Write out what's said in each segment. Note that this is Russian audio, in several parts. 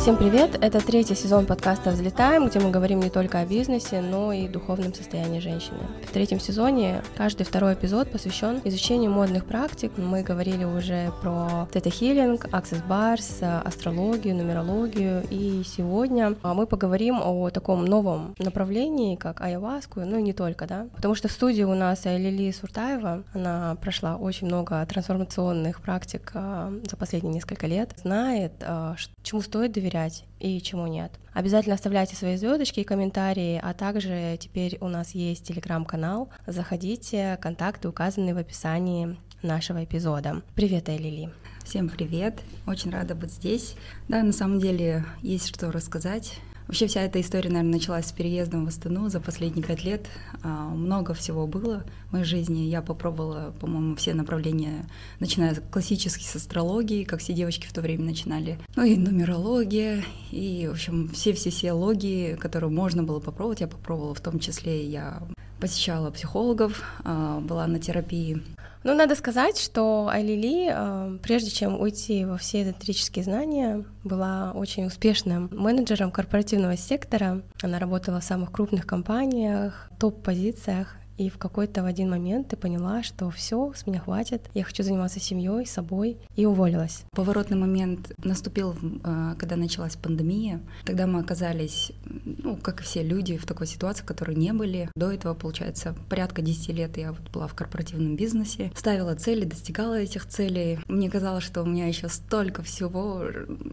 Всем привет! Это третий сезон подкаста «Взлетаем», где мы говорим не только о бизнесе, но и духовном состоянии женщины. В третьем сезоне каждый второй эпизод посвящен изучению модных практик. Мы говорили уже про тета-хиллинг, access bars, астрологию, нумерологию, и сегодня а, мы поговорим о таком новом направлении, как айаваску, ну и не только, да, потому что в студии у нас Лили Суртаева, она прошла очень много трансформационных практик а, за последние несколько лет, знает, а, чему стоит доверять доверять и чему нет. Обязательно оставляйте свои звездочки и комментарии, а также теперь у нас есть телеграм-канал. Заходите, контакты указаны в описании нашего эпизода. Привет, Элили. Всем привет, очень рада быть здесь. Да, на самом деле есть что рассказать. Вообще вся эта история, наверное, началась с переездом в Астану за последние пять лет. А, много всего было в моей жизни. Я попробовала, по-моему, все направления, начиная классически с астрологии, как все девочки в то время начинали. Ну и нумерология, и, в общем, все-все-все логии, которые можно было попробовать, я попробовала. В том числе я посещала психологов, а, была на терапии. Ну, надо сказать, что Айлили, э, прежде чем уйти во все эзотерические знания, была очень успешным менеджером корпоративного сектора. Она работала в самых крупных компаниях, топ-позициях и в какой-то в один момент ты поняла, что все, с меня хватит, я хочу заниматься семьей, собой, и уволилась. Поворотный момент наступил, э, когда началась пандемия. Тогда мы оказались, ну, как и все люди, в такой ситуации, в которой не были. До этого, получается, порядка 10 лет я вот была в корпоративном бизнесе, ставила цели, достигала этих целей. Мне казалось, что у меня еще столько всего,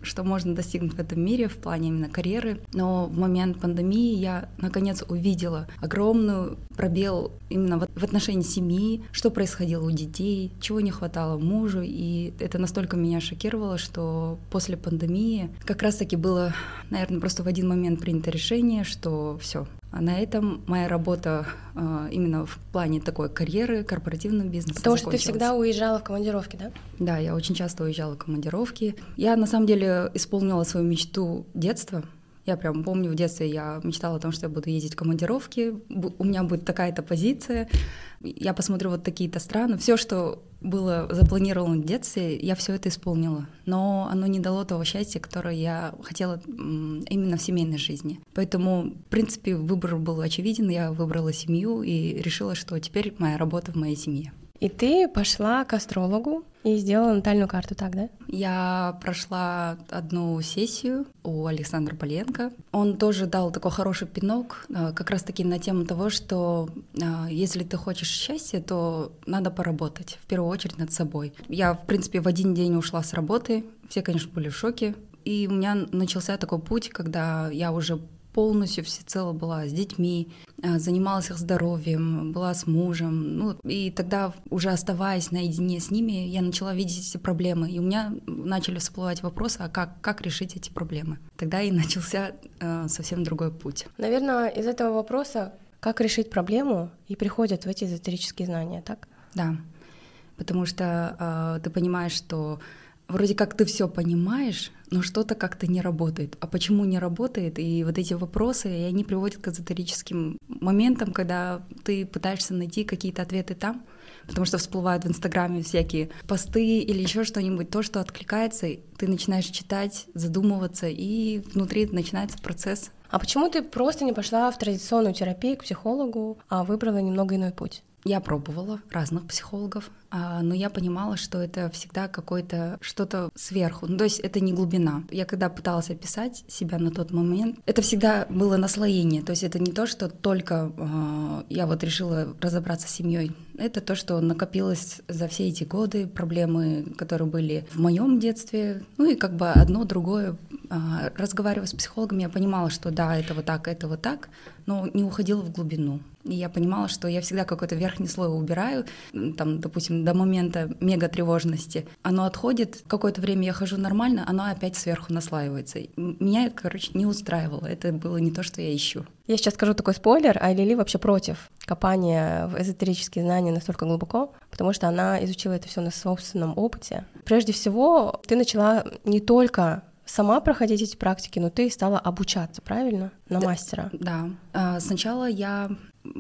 что можно достигнуть в этом мире в плане именно карьеры. Но в момент пандемии я, наконец, увидела огромную пробел именно в отношении семьи, что происходило у детей, чего не хватало мужу. И это настолько меня шокировало, что после пандемии как раз-таки было, наверное, просто в один момент принято решение, что все, а на этом моя работа э, именно в плане такой карьеры, корпоративного бизнеса Потому что ты всегда уезжала в командировки, да? Да, я очень часто уезжала в командировки. Я на самом деле исполнила свою мечту детства — я прям помню, в детстве я мечтала о том, что я буду ездить в командировки, у меня будет такая-то позиция, я посмотрю вот такие-то страны. Все, что было запланировано в детстве, я все это исполнила. Но оно не дало того счастья, которое я хотела именно в семейной жизни. Поэтому, в принципе, выбор был очевиден. Я выбрала семью и решила, что теперь моя работа в моей семье. И ты пошла к астрологу и сделала натальную карту, так, да? Я прошла одну сессию у Александра Поленко. Он тоже дал такой хороший пинок, э, как раз-таки на тему того, что э, если ты хочешь счастья, то надо поработать, в первую очередь над собой. Я, в принципе, в один день ушла с работы, все, конечно, были в шоке, и у меня начался такой путь, когда я уже полностью всецело была с детьми, э, занималась их здоровьем, была с мужем. Ну, и тогда, уже оставаясь наедине с ними, я начала видеть эти проблемы. И у меня начали всплывать вопросы, а как, как решить эти проблемы. Тогда и начался э, совсем другой путь. Наверное, из этого вопроса, как решить проблему, и приходят в эти эзотерические знания, так? Да, потому что э, ты понимаешь, что вроде как ты все понимаешь, но что-то как-то не работает. А почему не работает? И вот эти вопросы, и они приводят к эзотерическим моментам, когда ты пытаешься найти какие-то ответы там, потому что всплывают в Инстаграме всякие посты или еще что-нибудь, то, что откликается, ты начинаешь читать, задумываться, и внутри начинается процесс. А почему ты просто не пошла в традиционную терапию к психологу, а выбрала немного иной путь? Я пробовала разных психологов, а, но я понимала, что это всегда какое-то что-то сверху. Ну, то есть это не глубина. Я когда пыталась описать себя на тот момент, это всегда было наслоение. То есть это не то, что только э, я вот решила разобраться с семьей. Это то, что накопилось за все эти годы, проблемы, которые были в моем детстве. Ну и как бы одно другое. Э, разговаривая с психологом, я понимала, что да, это вот так, это вот так, но не уходила в глубину. И я понимала, что я всегда какой-то верхний слой убираю, там, допустим, до момента мега тревожности. Оно отходит, какое-то время я хожу нормально, оно опять сверху наслаивается. Меня это, короче, не устраивало. Это было не то, что я ищу. Я сейчас скажу такой спойлер, а Лили вообще против копания в эзотерические знания настолько глубоко, потому что она изучила это все на собственном опыте. Прежде всего, ты начала не только сама проходить эти практики, но ты стала обучаться, правильно? На да, мастера. Да. А, сначала я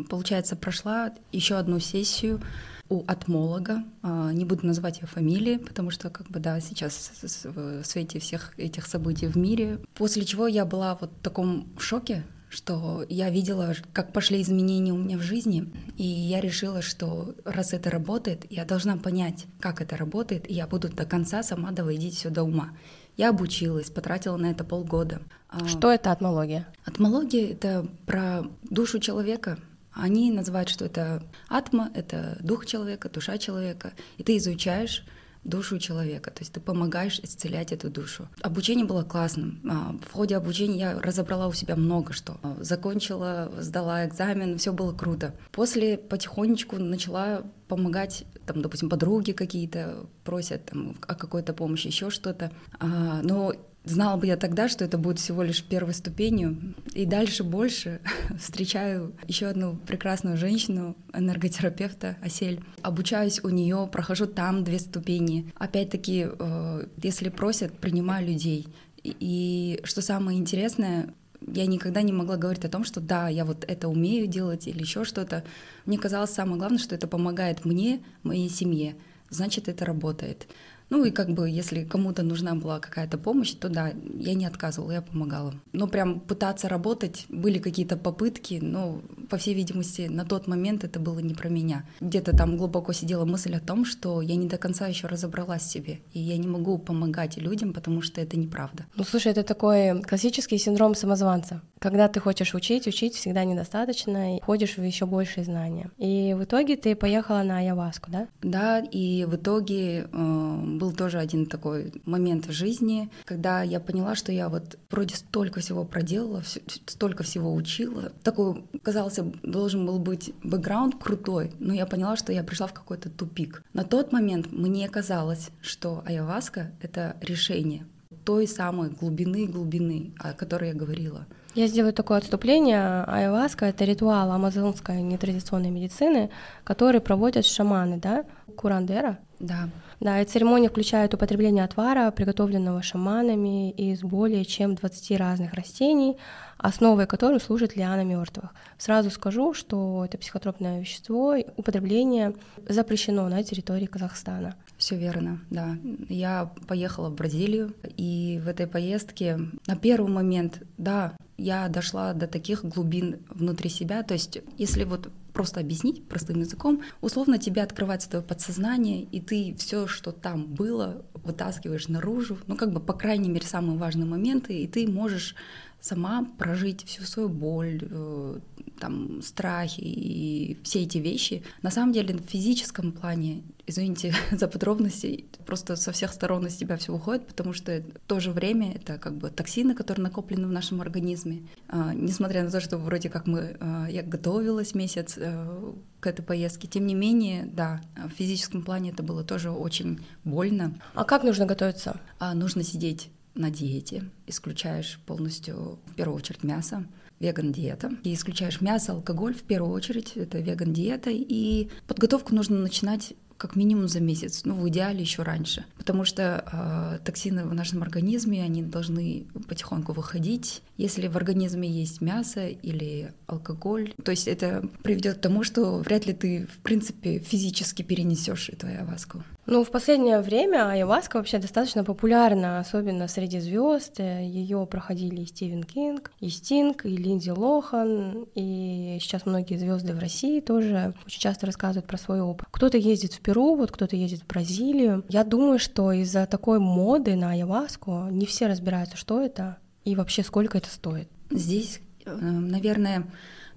получается, прошла еще одну сессию у атмолога, а, не буду называть ее фамилии, потому что, как бы, да, сейчас в свете всех этих событий в мире, после чего я была вот в таком шоке, что я видела, как пошли изменения у меня в жизни, и я решила, что раз это работает, я должна понять, как это работает, и я буду до конца сама доводить все до ума. Я обучилась, потратила на это полгода. А, что это атмология? Атмология — это про душу человека. Они называют, что это атма — это дух человека, душа человека. И ты изучаешь душу человека, то есть ты помогаешь исцелять эту душу. Обучение было классным. А, в ходе обучения я разобрала у себя много что. Закончила, сдала экзамен, все было круто. После потихонечку начала помогать, там, допустим, подруги какие-то просят там, о какой-то помощи, еще что-то. А, но Знала бы я тогда, что это будет всего лишь первой ступенью. И дальше больше встречаю еще одну прекрасную женщину, энерготерапевта Асель. Обучаюсь у нее, прохожу там две ступени. Опять-таки, э, если просят, принимаю людей. И что самое интересное, я никогда не могла говорить о том, что да, я вот это умею делать или еще что-то. Мне казалось самое главное, что это помогает мне, моей семье. Значит, это работает. Ну и как бы, если кому-то нужна была какая-то помощь, то да, я не отказывала, я помогала. Но прям пытаться работать, были какие-то попытки, но, по всей видимости, на тот момент это было не про меня. Где-то там глубоко сидела мысль о том, что я не до конца еще разобралась в себе, и я не могу помогать людям, потому что это неправда. Ну, слушай, это такой классический синдром самозванца. Когда ты хочешь учить, учить всегда недостаточно, и ходишь в еще большие знания. И в итоге ты поехала на Айаваску, да? Да, и в итоге э, был тоже один такой момент в жизни, когда я поняла, что я вот вроде столько всего проделала, столько всего учила. Такой, казалось, должен был быть бэкграунд крутой, но я поняла, что я пришла в какой-то тупик. На тот момент мне казалось, что айаваска — это решение той самой глубины глубины, о которой я говорила. Я сделаю такое отступление. Айваска — это ритуал амазонской нетрадиционной медицины, который проводят шаманы, да? Курандера? Да. Да, и церемония включает употребление отвара, приготовленного шаманами из более чем 20 разных растений, основой которых служит лиана мертвых. Сразу скажу, что это психотропное вещество, употребление запрещено на территории Казахстана. Все верно, да. Я поехала в Бразилию, и в этой поездке на первый момент, да, я дошла до таких глубин внутри себя. То есть, если вот просто объяснить простым языком, условно тебе открывается твое подсознание, и ты все, что там было, вытаскиваешь наружу, ну как бы по крайней мере самые важные моменты, и ты можешь сама прожить всю свою боль, э, там, страхи и все эти вещи. На самом деле в физическом плане, извините за подробности, просто со всех сторон из тебя все уходит, потому что в то же время это как бы токсины, которые накоплены в нашем организме. А, несмотря на то, что вроде как мы, а, я готовилась месяц а, к этой поездке, тем не менее, да, в физическом плане это было тоже очень больно. А как нужно готовиться? А, нужно сидеть на диете, исключаешь полностью, в первую очередь, мясо, веган-диета. И исключаешь мясо, алкоголь в первую очередь, это веган-диета. И подготовку нужно начинать как минимум за месяц, ну, в идеале еще раньше. Потому что э, токсины в нашем организме, они должны потихоньку выходить. Если в организме есть мясо или алкоголь, то есть это приведет к тому, что вряд ли ты, в принципе, физически перенесешь эту айваску. Ну, в последнее время айваска вообще достаточно популярна, особенно среди звезд. Ее проходили и Стивен Кинг, и Стинг, и Линдзи Лохан, и сейчас многие звезды в России тоже очень часто рассказывают про свой опыт. Кто-то ездит в Перу, вот кто-то ездит в Бразилию. Я думаю, что из-за такой моды на айваску не все разбираются, что это и вообще сколько это стоит. Здесь, э, наверное,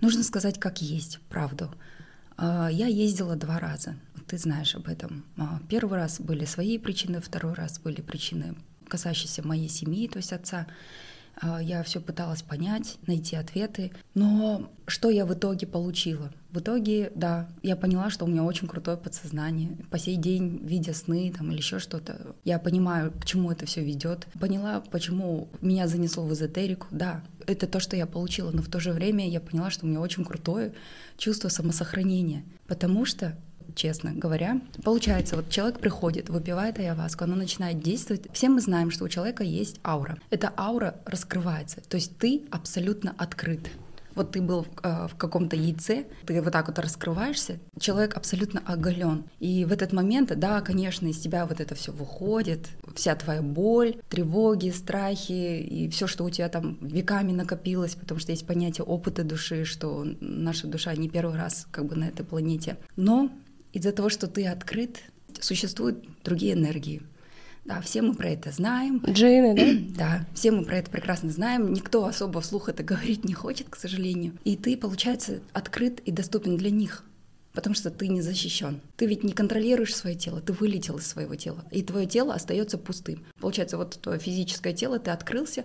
нужно сказать, как есть, правду. А, я ездила два раза ты знаешь об этом. А, первый раз были свои причины, второй раз были причины, касающиеся моей семьи, то есть отца. А, я все пыталась понять, найти ответы. Но что я в итоге получила? В итоге, да, я поняла, что у меня очень крутое подсознание. По сей день, видя сны там, или еще что-то, я понимаю, к чему это все ведет. Поняла, почему меня занесло в эзотерику. Да, это то, что я получила, но в то же время я поняла, что у меня очень крутое чувство самосохранения. Потому что честно говоря. Получается, вот человек приходит, выпивает ayahuasca, она начинает действовать. Все мы знаем, что у человека есть аура. Эта аура раскрывается, то есть ты абсолютно открыт. Вот ты был э, в каком-то яйце, ты вот так вот раскрываешься, человек абсолютно оголен. И в этот момент, да, конечно, из тебя вот это все выходит, вся твоя боль, тревоги, страхи и все, что у тебя там веками накопилось, потому что есть понятие опыта души, что наша душа не первый раз как бы на этой планете. Но из-за того, что ты открыт, существуют другие энергии. Да, все мы про это знаем. Джины, да? да, все мы про это прекрасно знаем. Никто особо вслух это говорить не хочет, к сожалению. И ты, получается, открыт и доступен для них. Потому что ты не защищен. Ты ведь не контролируешь свое тело, ты вылетел из своего тела. И твое тело остается пустым. Получается, вот твое физическое тело, ты открылся,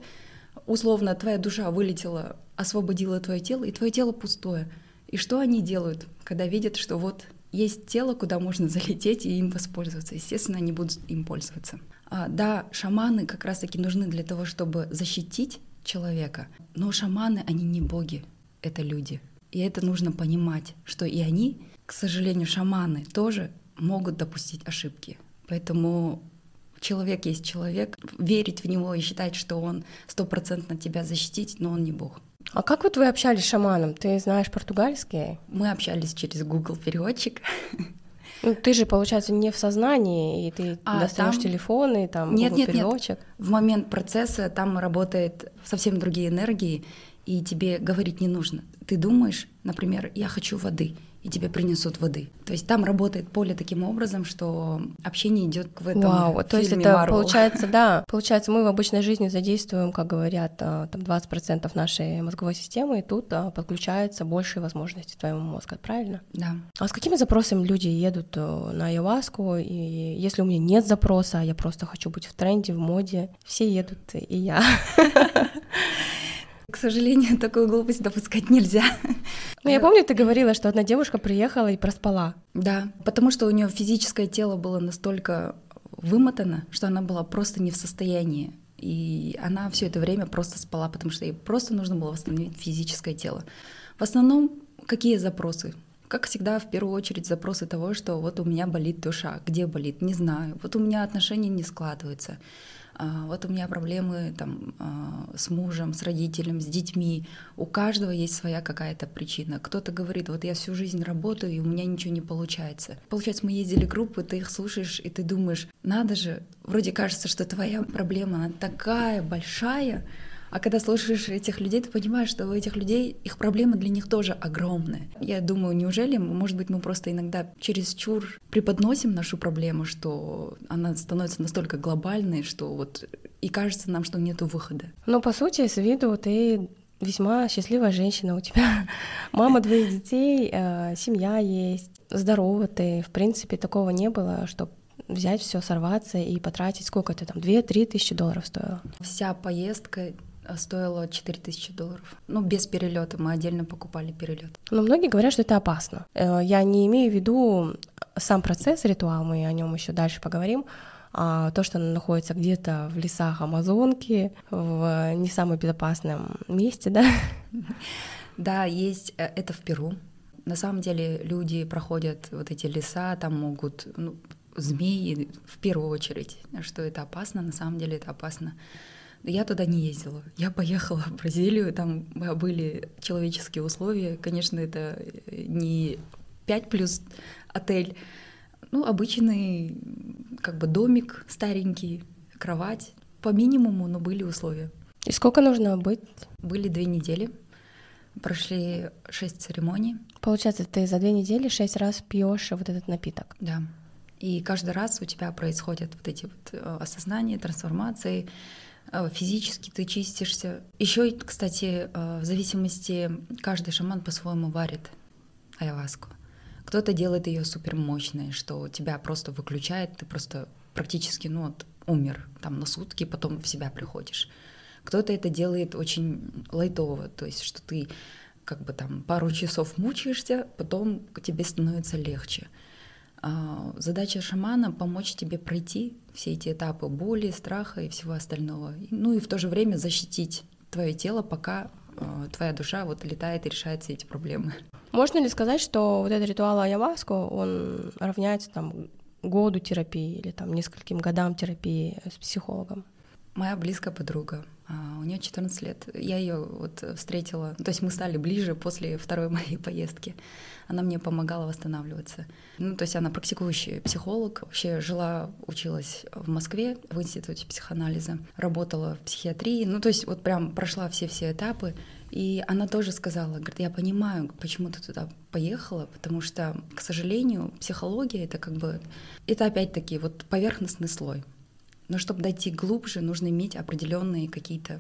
условно, твоя душа вылетела, освободила твое тело, и твое тело пустое. И что они делают, когда видят, что вот есть тело, куда можно залететь и им воспользоваться. Естественно, они будут им пользоваться. А, да, шаманы как раз-таки нужны для того, чтобы защитить человека, но шаманы, они не боги, это люди. И это нужно понимать, что и они, к сожалению, шаманы тоже могут допустить ошибки. Поэтому человек есть человек, верить в него и считать, что он стопроцентно тебя защитит, но он не бог. А как вот вы общались с шаманом? Ты знаешь португальский? Мы общались через Google переводчик. Ну, ты же, получается, не в сознании, и ты а, достаешь там... телефон, и там нет, Google нет, переводчик. Нет. В момент процесса там работает совсем другие энергии, и тебе говорить не нужно. Ты думаешь, например, я хочу воды, и тебе принесут воды. То есть там работает поле таким образом, что общение идет в этом Вау, то есть это Marvel. получается, да, получается, мы в обычной жизни задействуем, как говорят, а, там 20% нашей мозговой системы, и тут а, подключаются большие возможности твоего мозга, правильно? Да. А с какими запросами люди едут э, на ayahuasca, и если у меня нет запроса, а я просто хочу быть в тренде, в моде, все едут, и я. К сожалению, такую глупость допускать нельзя. Ну, я помню, ты говорила, что одна девушка приехала и проспала. Да, потому что у нее физическое тело было настолько вымотано, что она была просто не в состоянии. И она все это время просто спала, потому что ей просто нужно было восстановить физическое тело. В основном, какие запросы? Как всегда, в первую очередь запросы того, что вот у меня болит душа, где болит, не знаю, вот у меня отношения не складываются, вот у меня проблемы там а, с мужем, с родителем, с детьми. У каждого есть своя какая-то причина. Кто-то говорит, вот я всю жизнь работаю, и у меня ничего не получается. Получается, мы ездили группы, ты их слушаешь, и ты думаешь, надо же, вроде кажется, что твоя проблема, она такая большая, а когда слушаешь этих людей, ты понимаешь, что у этих людей их проблемы для них тоже огромные. Я думаю, неужели, может быть, мы просто иногда через чур преподносим нашу проблему, что она становится настолько глобальной, что вот и кажется нам, что нету выхода. Ну, по сути, с виду ты весьма счастливая женщина, у тебя мама двоих детей, э, семья есть, здорова ты, в принципе, такого не было, чтобы взять все, сорваться и потратить сколько это там, 2-3 тысячи долларов стоило? Вся поездка стоило 4000 долларов. Ну, без перелета, мы отдельно покупали перелет. Но многие говорят, что это опасно. Э, я не имею в виду сам процесс ритуал, мы о нем еще дальше поговорим, а то, что она находится где-то в лесах Амазонки, в не самом безопасном месте, да? Да, есть, э, это в Перу. На самом деле люди проходят вот эти леса, там могут ну, змеи в первую очередь, что это опасно, на самом деле это опасно. Я туда не ездила. Я поехала в Бразилию, там были человеческие условия. Конечно, это не 5 плюс отель, ну, обычный как бы домик старенький, кровать. По минимуму, но были условия. И сколько нужно быть? Были две недели. Прошли шесть церемоний. Получается, ты за две недели шесть раз пьешь вот этот напиток. Да. И каждый раз у тебя происходят вот эти вот э, осознания, трансформации. Э, физически ты чистишься. Еще, кстати, э, в зависимости, каждый шаман по-своему варит айаваску. Кто-то делает ее супер мощной, что тебя просто выключает, ты просто практически, ну вот, умер там на сутки, потом в себя приходишь. Кто-то это делает очень лайтово, то есть что ты как бы там пару часов мучаешься, потом тебе становится легче. А, задача шамана — помочь тебе пройти все эти этапы боли, страха и всего остального. Ну и в то же время защитить твое тело, пока а, твоя душа вот летает и решает все эти проблемы. Можно ли сказать, что вот этот ритуал Аяваско, он равняется там году терапии или там нескольким годам терапии с психологом? Моя близкая подруга. А, у нее 14 лет. Я ее вот встретила, то есть мы стали ближе после второй моей поездки. Она мне помогала восстанавливаться. Ну, то есть она практикующий психолог. Вообще жила, училась в Москве в институте психоанализа, работала в психиатрии. Ну, то есть вот прям прошла все-все этапы. И она тоже сказала, говорит, я понимаю, почему ты туда поехала, потому что, к сожалению, психология это как бы, это опять-таки вот поверхностный слой. Но чтобы дойти глубже, нужно иметь определенные какие-то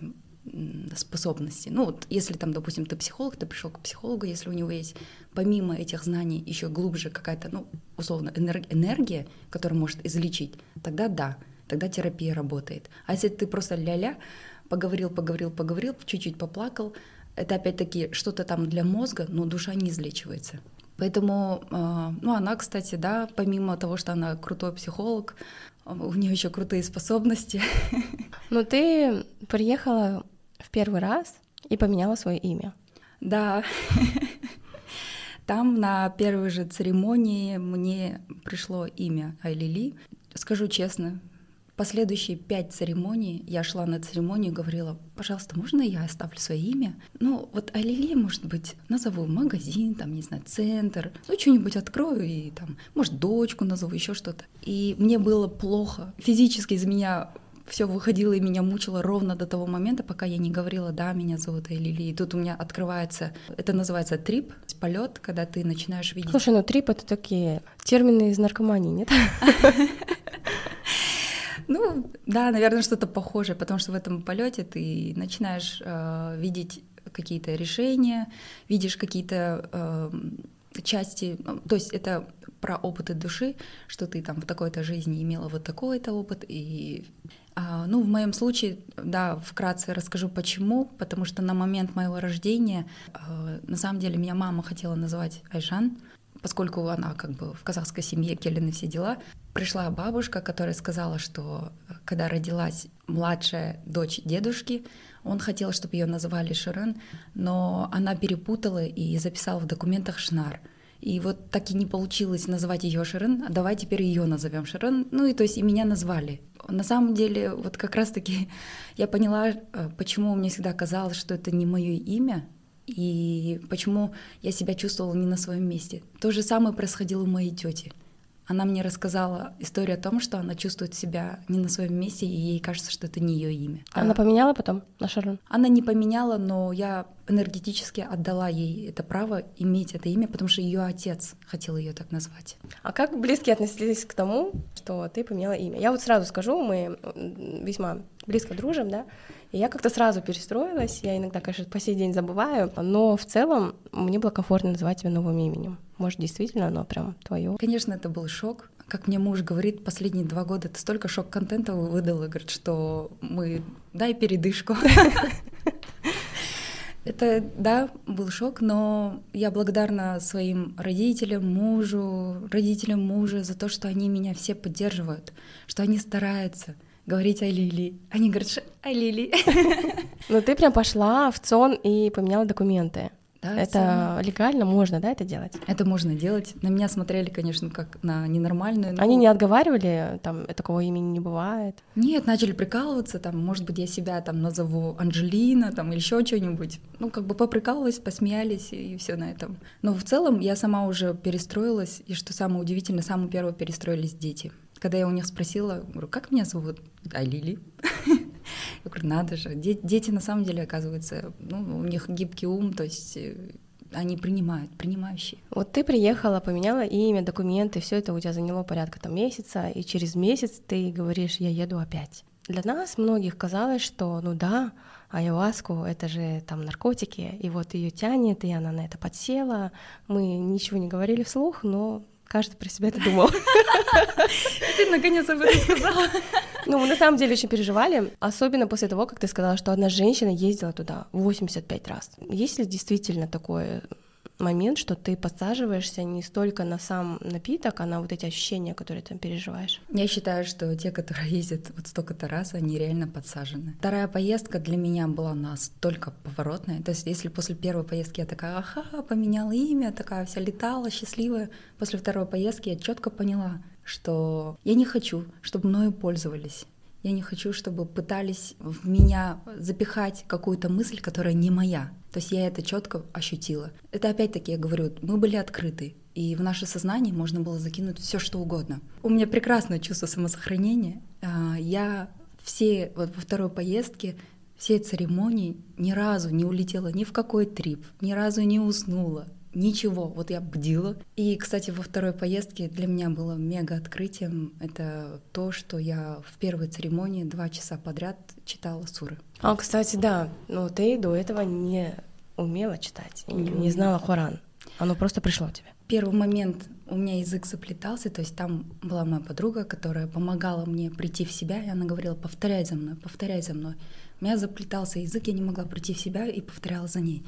способности. Ну вот, если там, допустим, ты психолог, ты пришел к психологу, если у него есть помимо этих знаний еще глубже какая-то, ну, условно, энергия, которая может излечить, тогда да, тогда терапия работает. А если ты просто ля-ля, поговорил, поговорил, поговорил, чуть-чуть поплакал, это опять-таки что-то там для мозга, но душа не излечивается. Поэтому, а, ну, она, кстати, да, помимо того, что она крутой психолог, у нее еще крутые способности. Ну, ты приехала в первый раз и поменяла свое имя. Да. Там на первой же церемонии мне пришло имя Айлили. Скажу честно, Последующие пять церемоний я шла на церемонию и говорила, пожалуйста, можно я оставлю свое имя? Ну, вот Алиле, может быть, назову магазин, там, не знаю, центр, ну, что-нибудь открою и там, может, дочку назову, еще что-то. И мне было плохо. Физически из меня все выходило и меня мучило ровно до того момента, пока я не говорила, да, меня зовут Элили. И тут у меня открывается, это называется трип, полет, когда ты начинаешь видеть... Слушай, ну трип — это такие термины из наркомании, нет? Ну, да, наверное, что-то похожее, потому что в этом полете ты начинаешь э, видеть какие-то решения, видишь какие-то э, части, ну, то есть это про опыты души, что ты там в такой-то жизни имела вот такой-то опыт, и а, ну, в моем случае, да, вкратце расскажу почему, потому что на момент моего рождения, э, на самом деле, меня мама хотела называть Айжан, поскольку она как бы в казахской семье Келлин и все дела, пришла бабушка, которая сказала, что э, когда родилась младшая дочь дедушки, он хотел, чтобы ее называли Ширен, но она перепутала и записала в документах Шнар. И вот так и не получилось назвать ее Ширен, а давай теперь ее назовем Ширен. Ну и то есть и меня назвали. На самом деле, вот как раз-таки я поняла, э, почему мне всегда казалось, что это не мое имя, и почему я себя чувствовала не на своем месте. То же самое происходило у моей тети. Она мне рассказала историю о том, что она чувствует себя не на своем месте, и ей кажется, что это не ее имя. Она а, поменяла потом на Шарон? Она не поменяла, но я энергетически отдала ей это право иметь это имя, потому что ее отец хотел ее так назвать. А как близкие относились к тому, что ты поменяла имя? Я вот сразу скажу, мы весьма близко дружим, да, и я как-то сразу перестроилась, я иногда, конечно, по сей день забываю, но в целом мне было комфортно называть тебя новым именем. Может, действительно оно прям твое? Конечно, это был шок. Как мне муж говорит, последние два года ты столько шок-контента выдала, говорит, что мы... Дай передышку. Это, да, был шок, но я благодарна своим родителям, мужу, родителям мужа за то, что они меня все поддерживают, что они стараются говорить о Лили. Они говорят, о Лили. Ну ты прям пошла в ЦОН и поменяла документы. Да, это сама. легально, можно, да, это делать? Это можно делать. На меня смотрели, конечно, как на ненормальную. Но... Они не отговаривали, там такого имени не бывает. Нет, начали прикалываться, там, может быть, я себя там назову Анжелина, там, или еще что-нибудь. Ну, как бы поприкалывались, посмеялись и все на этом. Но в целом я сама уже перестроилась, и что самое удивительное, самое первое перестроились дети. Когда я у них спросила, говорю, как меня зовут? А Лили. Я говорю, надо же. Дети на самом деле, оказывается, ну, у них гибкий ум, то есть э, они принимают, принимающие. Вот ты приехала, поменяла имя, документы, все это у тебя заняло порядка там месяца, и через месяц ты говоришь, я еду опять. Для нас многих казалось, что ну да, айуаску это же там наркотики, и вот ее тянет, и она на это подсела. Мы ничего не говорили вслух, но каждый про себя это думал. Ты наконец об этом сказала. Ну, мы на самом деле очень переживали, особенно после того, как ты сказала, что одна женщина ездила туда 85 раз. Есть ли действительно такое момент, что ты подсаживаешься не столько на сам напиток, а на вот эти ощущения, которые ты там переживаешь. Я считаю, что те, которые ездят вот столько-то раз, они реально подсажены. Вторая поездка для меня была настолько поворотная. То есть если после первой поездки я такая, ага, поменяла имя, такая вся летала, счастливая, после второй поездки я четко поняла, что я не хочу, чтобы мною пользовались. Я не хочу, чтобы пытались в меня запихать какую-то мысль, которая не моя. То есть я это четко ощутила. Это опять-таки, я говорю, мы были открыты. И в наше сознание можно было закинуть все, что угодно. У меня прекрасное чувство самосохранения. А, я все вот во второй поездке все церемонии ни разу не улетела ни в какой трип, ни разу не уснула, ничего. Вот я бдила. И, кстати, во второй поездке для меня было мега открытием это то, что я в первой церемонии два часа подряд читала суры. А, кстати, да, но ты до этого не умела читать, не, знала Хоран. Оно просто пришло тебе. Первый момент у меня язык заплетался, то есть там была моя подруга, которая помогала мне прийти в себя, и она говорила, повторяй за мной, повторяй за мной. У меня заплетался язык, я не могла прийти в себя и повторяла за ней.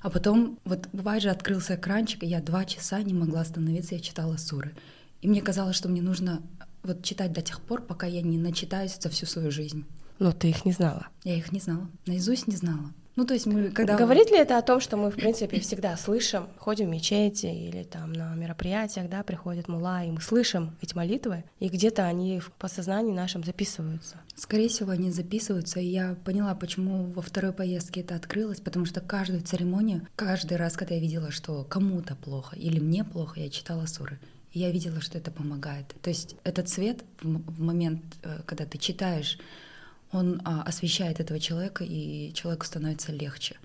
А потом, вот бывает же, открылся экранчик, и я два часа не могла остановиться, я читала суры. И мне казалось, что мне нужно вот читать до тех пор, пока я не начитаюсь за всю свою жизнь. Но ты их не знала. Я их не знала. Наизусть не знала. Ну, то есть мы когда... Говорит ли это о том, что мы, в принципе, всегда слышим, ходим в мечети или там на мероприятиях, да, приходит мула, и мы слышим эти молитвы, и где-то они в подсознании нашем записываются? Скорее всего, они записываются, и я поняла, почему во второй поездке это открылось, потому что каждую церемонию, каждый раз, когда я видела, что кому-то плохо или мне плохо, я читала суры. И я видела, что это помогает. То есть этот цвет в момент, э, когда ты читаешь он а, освещает этого человека, и человеку становится легче.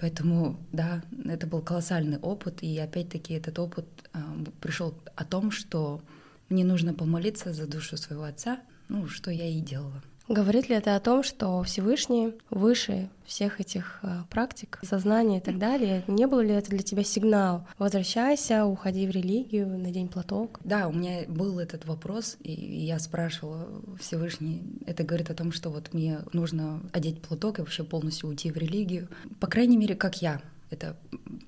Поэтому, да, это был колоссальный опыт, и опять-таки этот опыт а, пришел о том, что мне нужно помолиться за душу своего отца, ну, что я и делала. Говорит ли это о том, что Всевышний выше всех этих э, практик, сознания и так далее? Не был ли это для тебя сигнал? Возвращайся, уходи в религию, надень платок. Да, у меня был этот вопрос, и я спрашивала Всевышний. Это говорит о том, что вот мне нужно одеть платок и вообще полностью уйти в религию. По крайней мере, как я это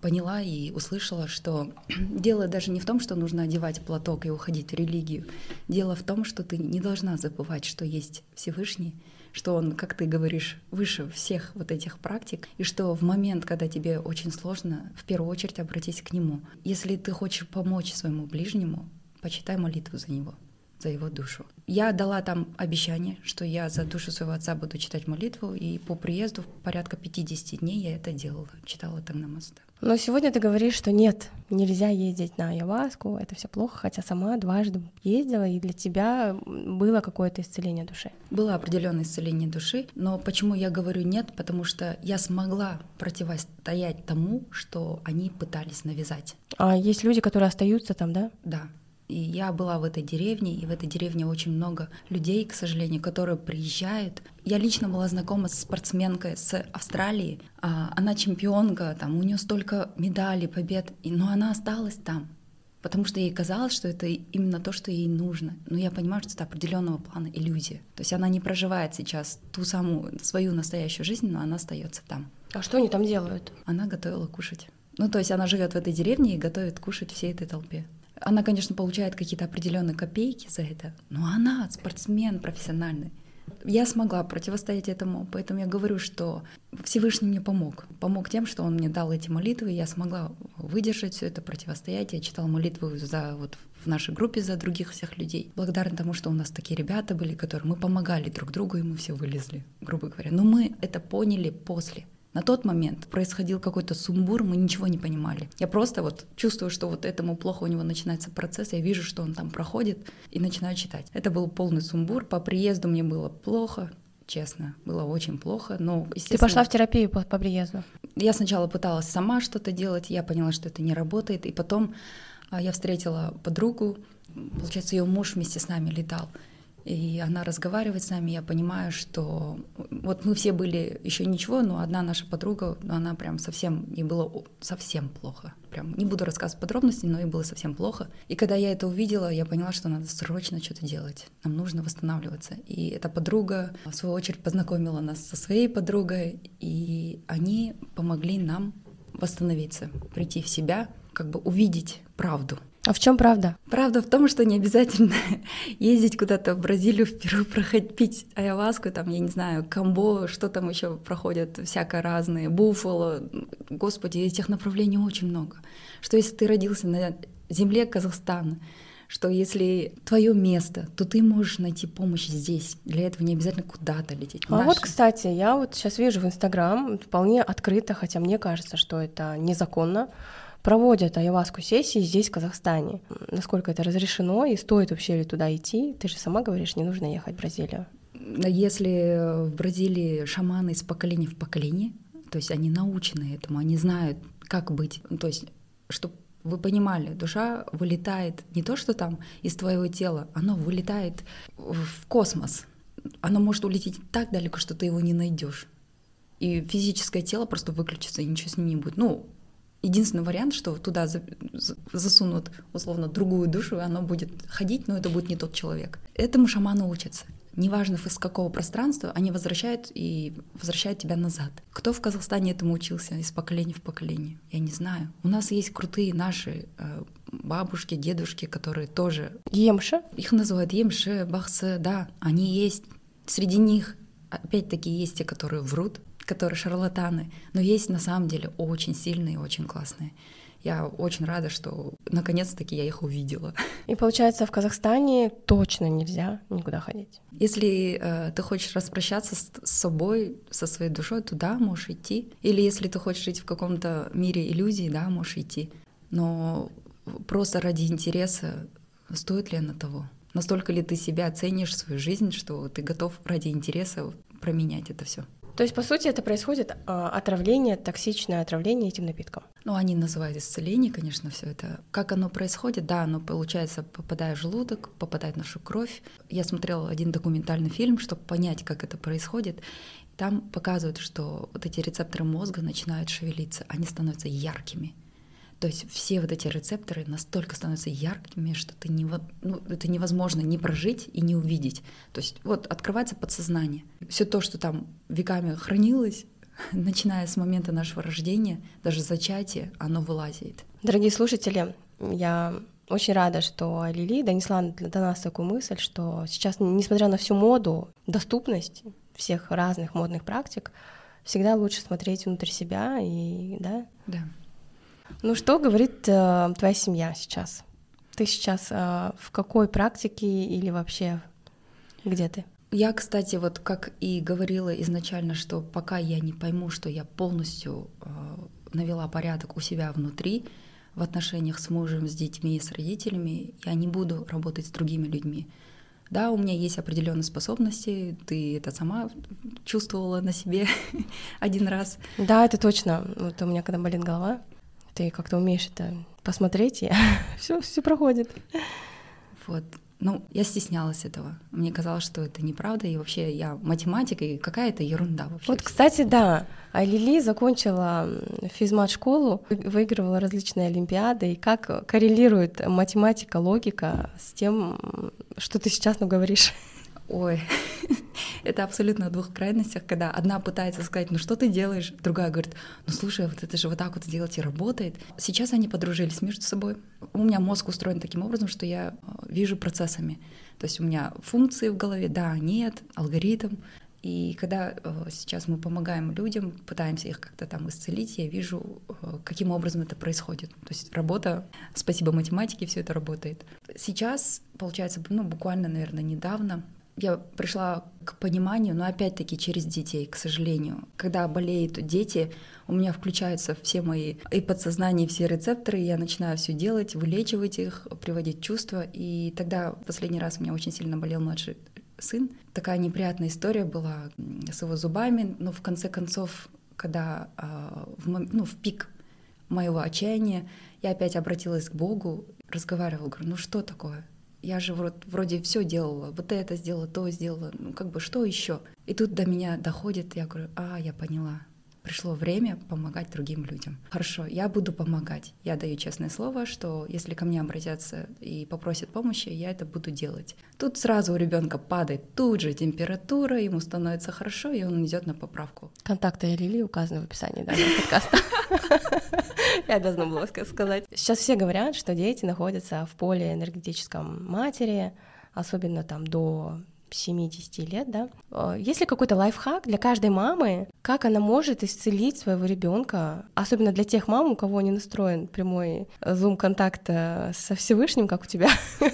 поняла и услышала, что дело даже не в том, что нужно одевать платок и уходить в религию. Дело в том, что ты не должна забывать, что есть Всевышний, что он, как ты говоришь, выше всех вот этих практик, и что в момент, когда тебе очень сложно, в первую очередь обратись к нему. Если ты хочешь помочь своему ближнему, почитай молитву за него за его душу. Я дала там обещание, что я за душу своего отца буду читать молитву, и по приезду порядка 50 дней я это делала, читала Тагнамаста. Но сегодня ты говоришь, что нет, нельзя ездить на Яваску, это все плохо, хотя сама дважды ездила, и для тебя было какое-то исцеление души. Было определенное исцеление души, но почему я говорю нет? Потому что я смогла противостоять тому, что они пытались навязать. А есть люди, которые остаются там, да? Да. И я была в этой деревне, и в этой деревне очень много людей, к сожалению, которые приезжают. Я лично была знакома с спортсменкой с Австралии. А, она чемпионка, там у нее столько медалей, побед, но она осталась там потому что ей казалось, что это именно то, что ей нужно. Но я понимаю, что это определенного плана иллюзия. То есть она не проживает сейчас ту самую свою настоящую жизнь, но она остается там. А что они там делают? Она готовила кушать. Ну, то есть она живет в этой деревне и готовит кушать всей этой толпе. Она, конечно, получает какие-то определенные копейки за это, но она спортсмен профессиональный. Я смогла противостоять этому, поэтому я говорю, что Всевышний мне помог. Помог тем, что он мне дал эти молитвы, я смогла выдержать все это, противостоять. Я читала молитвы за вот в нашей группе за других всех людей. Благодарна тому, что у нас такие ребята были, которые мы помогали друг другу, и мы все вылезли, грубо говоря. Но мы это поняли после. На тот момент происходил какой-то сумбур, мы ничего не понимали. Я просто вот чувствую, что вот этому плохо у него начинается процесс, я вижу, что он там проходит, и начинаю читать. Это был полный сумбур, по приезду мне было плохо, честно, было очень плохо, но, Ты пошла в терапию по, по приезду? Я сначала пыталась сама что-то делать, я поняла, что это не работает, и потом а, я встретила подругу, получается, ее муж вместе с нами летал, и она разговаривает с нами, я понимаю, что вот мы все были еще ничего, но одна наша подруга, она прям совсем, ей было совсем плохо. Прям не буду рассказывать подробности, но ей было совсем плохо. И когда я это увидела, я поняла, что надо срочно что-то делать. Нам нужно восстанавливаться. И эта подруга, в свою очередь, познакомила нас со своей подругой, и они помогли нам восстановиться, прийти в себя, как бы увидеть правду а в чем правда? Правда в том, что не обязательно ездить куда-то в Бразилию, в Перу, проходить, пить ayahuasку, там, я не знаю, камбо, что там еще проходят, всякое разное, буфало. Господи, этих направлений очень много. Что если ты родился на земле Казахстана, что если твое место, то ты можешь найти помощь здесь. Для этого не обязательно куда-то лететь. А Наш... вот, кстати, я вот сейчас вижу в Инстаграм вполне открыто, хотя мне кажется, что это незаконно, проводят айваску сессии здесь, в Казахстане. Насколько это разрешено и стоит вообще ли туда идти? Ты же сама говоришь, не нужно ехать в Бразилию. Если в Бразилии шаманы из поколения в поколение, то есть они научены этому, они знают, как быть. То есть, чтобы вы понимали, душа вылетает не то, что там из твоего тела, оно вылетает в космос. Оно может улететь так далеко, что ты его не найдешь. И физическое тело просто выключится, и ничего с ним не будет. Ну, единственный вариант, что туда засунут условно другую душу, и оно будет ходить, но это будет не тот человек. Этому шаманы учатся неважно из какого пространства, они возвращают и возвращают тебя назад. Кто в Казахстане этому учился из поколения в поколение? Я не знаю. У нас есть крутые наши э, бабушки, дедушки, которые тоже... Емши? Их называют емши, бахсы, да, они есть. Среди них опять-таки есть те, которые врут, которые шарлатаны, но есть на самом деле очень сильные, очень классные. Я очень рада, что наконец-таки я их увидела. И получается, в Казахстане точно нельзя никуда ходить. Если э, ты хочешь распрощаться с, с собой, со своей душой, туда можешь идти. Или если ты хочешь жить в каком-то мире иллюзий, да, можешь идти. Но просто ради интереса стоит ли оно того? Настолько ли ты себя ценишь, свою жизнь, что ты готов ради интереса променять это все? То есть, по сути, это происходит а, отравление, токсичное отравление этим напитком. Ну, они называют исцеление, конечно, все это. Как оно происходит? Да, оно получается, попадая в желудок, попадает в нашу кровь. Я смотрела один документальный фильм, чтобы понять, как это происходит. Там показывают, что вот эти рецепторы мозга начинают шевелиться, они становятся яркими. То есть все вот эти рецепторы настолько становятся яркими, что ты не, ну, это невозможно не прожить и не увидеть. То есть вот открывается подсознание. Все то, что там веками хранилось, начиная с момента нашего рождения, даже зачатия, оно вылазит. Дорогие слушатели, я очень рада, что Лили донесла до нас такую мысль, что сейчас, несмотря на всю моду, доступность всех разных модных практик, всегда лучше смотреть внутрь себя и, да? Да. Ну что говорит э, твоя семья сейчас? Ты сейчас э, в какой практике или вообще где ты? Я, кстати, вот как и говорила изначально, что пока я не пойму, что я полностью э, навела порядок у себя внутри в отношениях с мужем, с детьми, с родителями, я не буду работать с другими людьми. Да, у меня есть определенные способности, ты это сама чувствовала на себе один раз. Да, это точно. Вот у меня когда болит голова, ты как-то умеешь это посмотреть, и все, все проходит. Вот. Ну, я стеснялась этого. Мне казалось, что это неправда, и вообще я математика, и какая-то ерунда вообще. Вот, кстати, да, а Лили закончила физмат-школу, выигрывала различные олимпиады, и как коррелирует математика, логика с тем, что ты сейчас нам говоришь? Ой, это абсолютно в двух крайностях, когда одна пытается сказать, ну что ты делаешь, другая говорит, ну слушай, вот это же вот так вот сделать и работает. Сейчас они подружились между собой. У меня мозг устроен таким образом, что я э, вижу процессами. То есть у меня функции в голове, да, нет, алгоритм. И когда э, сейчас мы помогаем людям, пытаемся их как-то там исцелить, я вижу, э, каким образом это происходит. То есть работа, спасибо математике, все это работает. Сейчас, получается, ну, буквально, наверное, недавно я пришла к пониманию, но опять-таки через детей, к сожалению. Когда болеют дети, у меня включаются все мои и подсознание, и все рецепторы, и я начинаю все делать, вылечивать их, приводить чувства. И тогда последний раз у меня очень сильно болел младший сын. Такая неприятная история была с его зубами, но в конце концов, когда а, в, ну, в пик моего отчаяния я опять обратилась к Богу, разговаривала, говорю, ну что такое? Я же вроде, вроде все делала, вот это сделала, то сделала, ну как бы что еще? И тут до меня доходит, я говорю, а, я поняла, пришло время помогать другим людям. Хорошо, я буду помогать. Я даю честное слово, что если ко мне обратятся и попросят помощи, я это буду делать. Тут сразу у ребенка падает тут же температура, ему становится хорошо, и он идет на поправку. Контакты Лили указаны в описании данного подкаста. Я должна была сказать. Сейчас все говорят, что дети находятся в поле энергетическом матери, особенно там до 7-10 лет, да. Э, есть ли какой-то лайфхак для каждой мамы, как она может исцелить своего ребенка, особенно для тех мам, у кого не настроен прямой зум-контакт со Всевышним, как у тебя?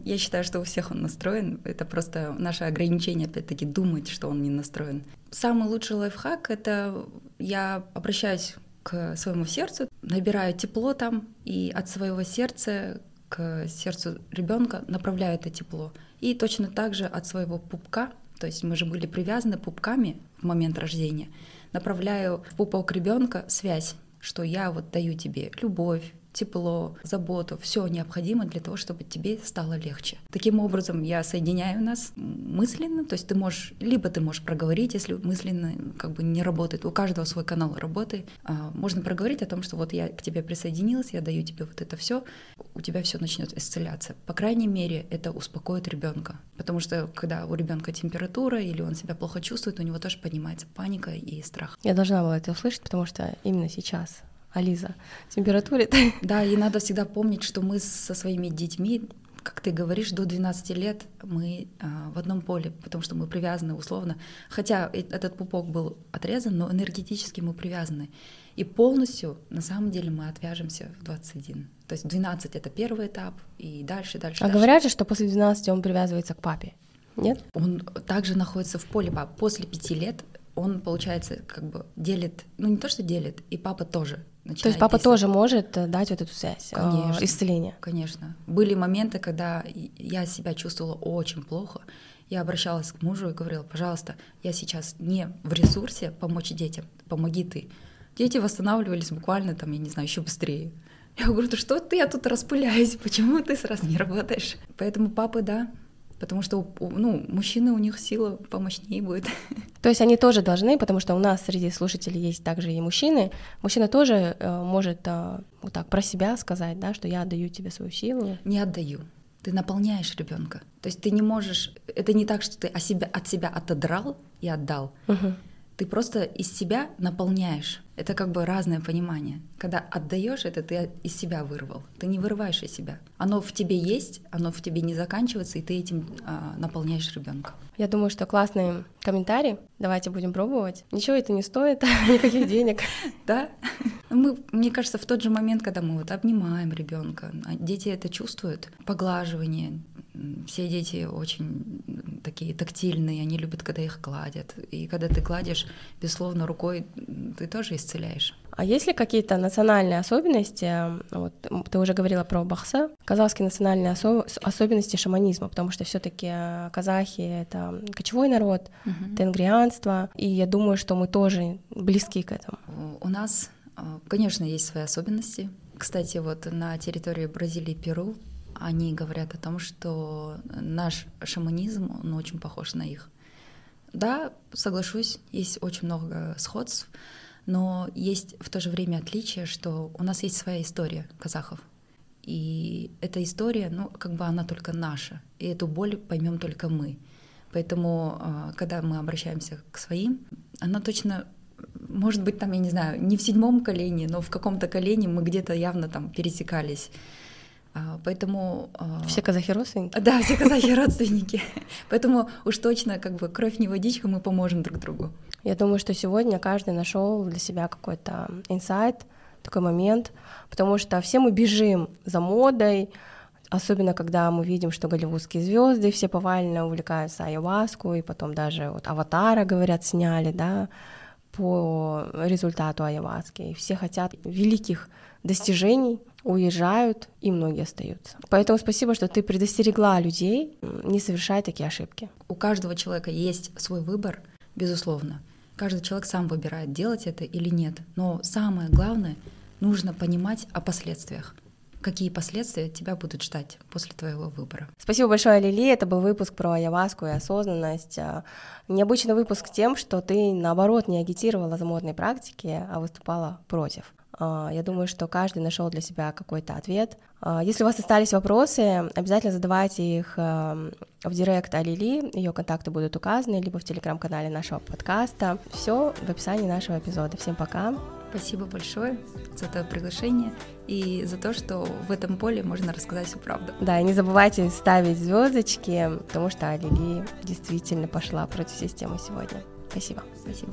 Я считаю, что у всех он настроен. Это просто наше ограничение, опять-таки, думать, что он не настроен. Самый лучший лайфхак — это я обращаюсь к своему сердцу, набираю тепло там, и от своего сердца к сердцу ребенка направляю это тепло. И точно так же от своего пупка, то есть мы же были привязаны пупками в момент рождения, направляю в пупок ребенка связь, что я вот даю тебе любовь, тепло, заботу, все необходимо для того, чтобы тебе стало легче. Таким образом, я соединяю нас мысленно, то есть ты можешь, либо ты можешь проговорить, если мысленно как бы не работает, у каждого свой канал работы, а, можно проговорить о том, что вот я к тебе присоединилась, я даю тебе вот это все, у тебя все начнет исцеляться. По крайней мере, это успокоит ребенка, потому что когда у ребенка температура или он себя плохо чувствует, у него тоже поднимается паника и страх. Я должна была это услышать, потому что именно сейчас Ализа, температуре. Да, и надо всегда помнить, что мы со своими детьми, как ты говоришь, до 12 лет мы а, в одном поле, потому что мы привязаны условно. Хотя этот пупок был отрезан, но энергетически мы привязаны. И полностью, на самом деле, мы отвяжемся в 21. То есть 12 — это первый этап, и дальше, дальше, А дальше. говорят же, что после 12 он привязывается к папе. Нет? Он также находится в поле пап. После пяти лет он, получается, как бы делит, ну не то, что делит, и папа тоже то есть папа тоже может э, дать вот эту связь, э, конечно, исцеление? Конечно. Были моменты, когда я себя чувствовала очень плохо. Я обращалась к мужу и говорила, пожалуйста, я сейчас не в ресурсе помочь детям, помоги ты. Дети восстанавливались буквально там, я не знаю, еще быстрее. Я говорю, да что ты, я тут распыляюсь, почему ты сразу не работаешь? Поэтому папы, да, потому что ну, мужчины, у них сила помощнее будет. То есть они тоже должны, потому что у нас среди слушателей есть также и мужчины. Мужчина тоже э, может э, вот так про себя сказать, да, что я отдаю тебе свою силу. Не отдаю. Ты наполняешь ребенка. То есть ты не можешь. Это не так, что ты от себя, от себя отодрал и отдал. Угу. Ты просто из себя наполняешь. Это как бы разное понимание. Когда отдаешь это, ты из себя вырвал. Ты не вырываешь из себя. Оно в тебе есть, оно в тебе не заканчивается, и ты этим а, наполняешь ребенка. Я думаю, что классный комментарий. Давайте будем пробовать. Ничего это не стоит, никаких денег. Да. Мы, мне кажется, в тот же момент, когда мы вот обнимаем ребенка, а дети это чувствуют, поглаживание, все дети очень такие тактильные, они любят, когда их гладят. И когда ты гладишь, безусловно, рукой, ты тоже исцеляешь. А есть ли какие-то национальные особенности? Вот, ты уже говорила про бахса, казахские национальные осо- особенности шаманизма, потому что все таки казахи — это кочевой народ, угу. тенгрианство, и я думаю, что мы тоже близки к этому. У нас, а, конечно, есть свои особенности. Кстати, вот на территории Бразилии и Перу они говорят о том, что наш шаманизм, он очень похож на их. Да, соглашусь, есть очень много сходств, но есть в то же время отличие, что у нас есть своя история казахов. И эта история, ну, как бы она только наша, и эту боль поймем только мы. Поэтому, а, когда мы обращаемся к своим, она точно может быть, там, я не знаю, не в седьмом колене, но в каком-то колене мы где-то явно там пересекались. А, поэтому... А, все казахи родственники? Да, все казахи родственники. Поэтому уж точно как бы кровь не водичка, мы поможем друг другу. Я думаю, что сегодня каждый нашел для себя какой-то инсайт, такой момент, потому что все мы бежим за модой, особенно когда мы видим, что голливудские звезды все повально увлекаются айваску, и потом даже вот аватара, говорят, сняли, да, по результату айваски. Все хотят великих достижений, уезжают, и многие остаются. Поэтому спасибо, что ты предостерегла людей не совершать такие ошибки. У каждого человека есть свой выбор, безусловно. Каждый человек сам выбирает, делать это или нет. Но самое главное, нужно понимать о последствиях какие последствия тебя будут ждать после твоего выбора. Спасибо большое, Лили. Это был выпуск про ayahuasку и осознанность. А, необычный выпуск тем, что ты, наоборот, не агитировала за модные практики, а выступала против. А, я думаю, что каждый нашел для себя какой-то ответ. А, если у вас остались вопросы, обязательно задавайте их в директ Алили, ее контакты будут указаны, либо в телеграм-канале нашего подкаста. Все в описании нашего эпизода. Всем пока! Спасибо большое за это приглашение и за то, что в этом поле можно рассказать всю правду. Да, и не забывайте ставить звездочки, потому что Лили действительно пошла против системы сегодня. Спасибо. Спасибо.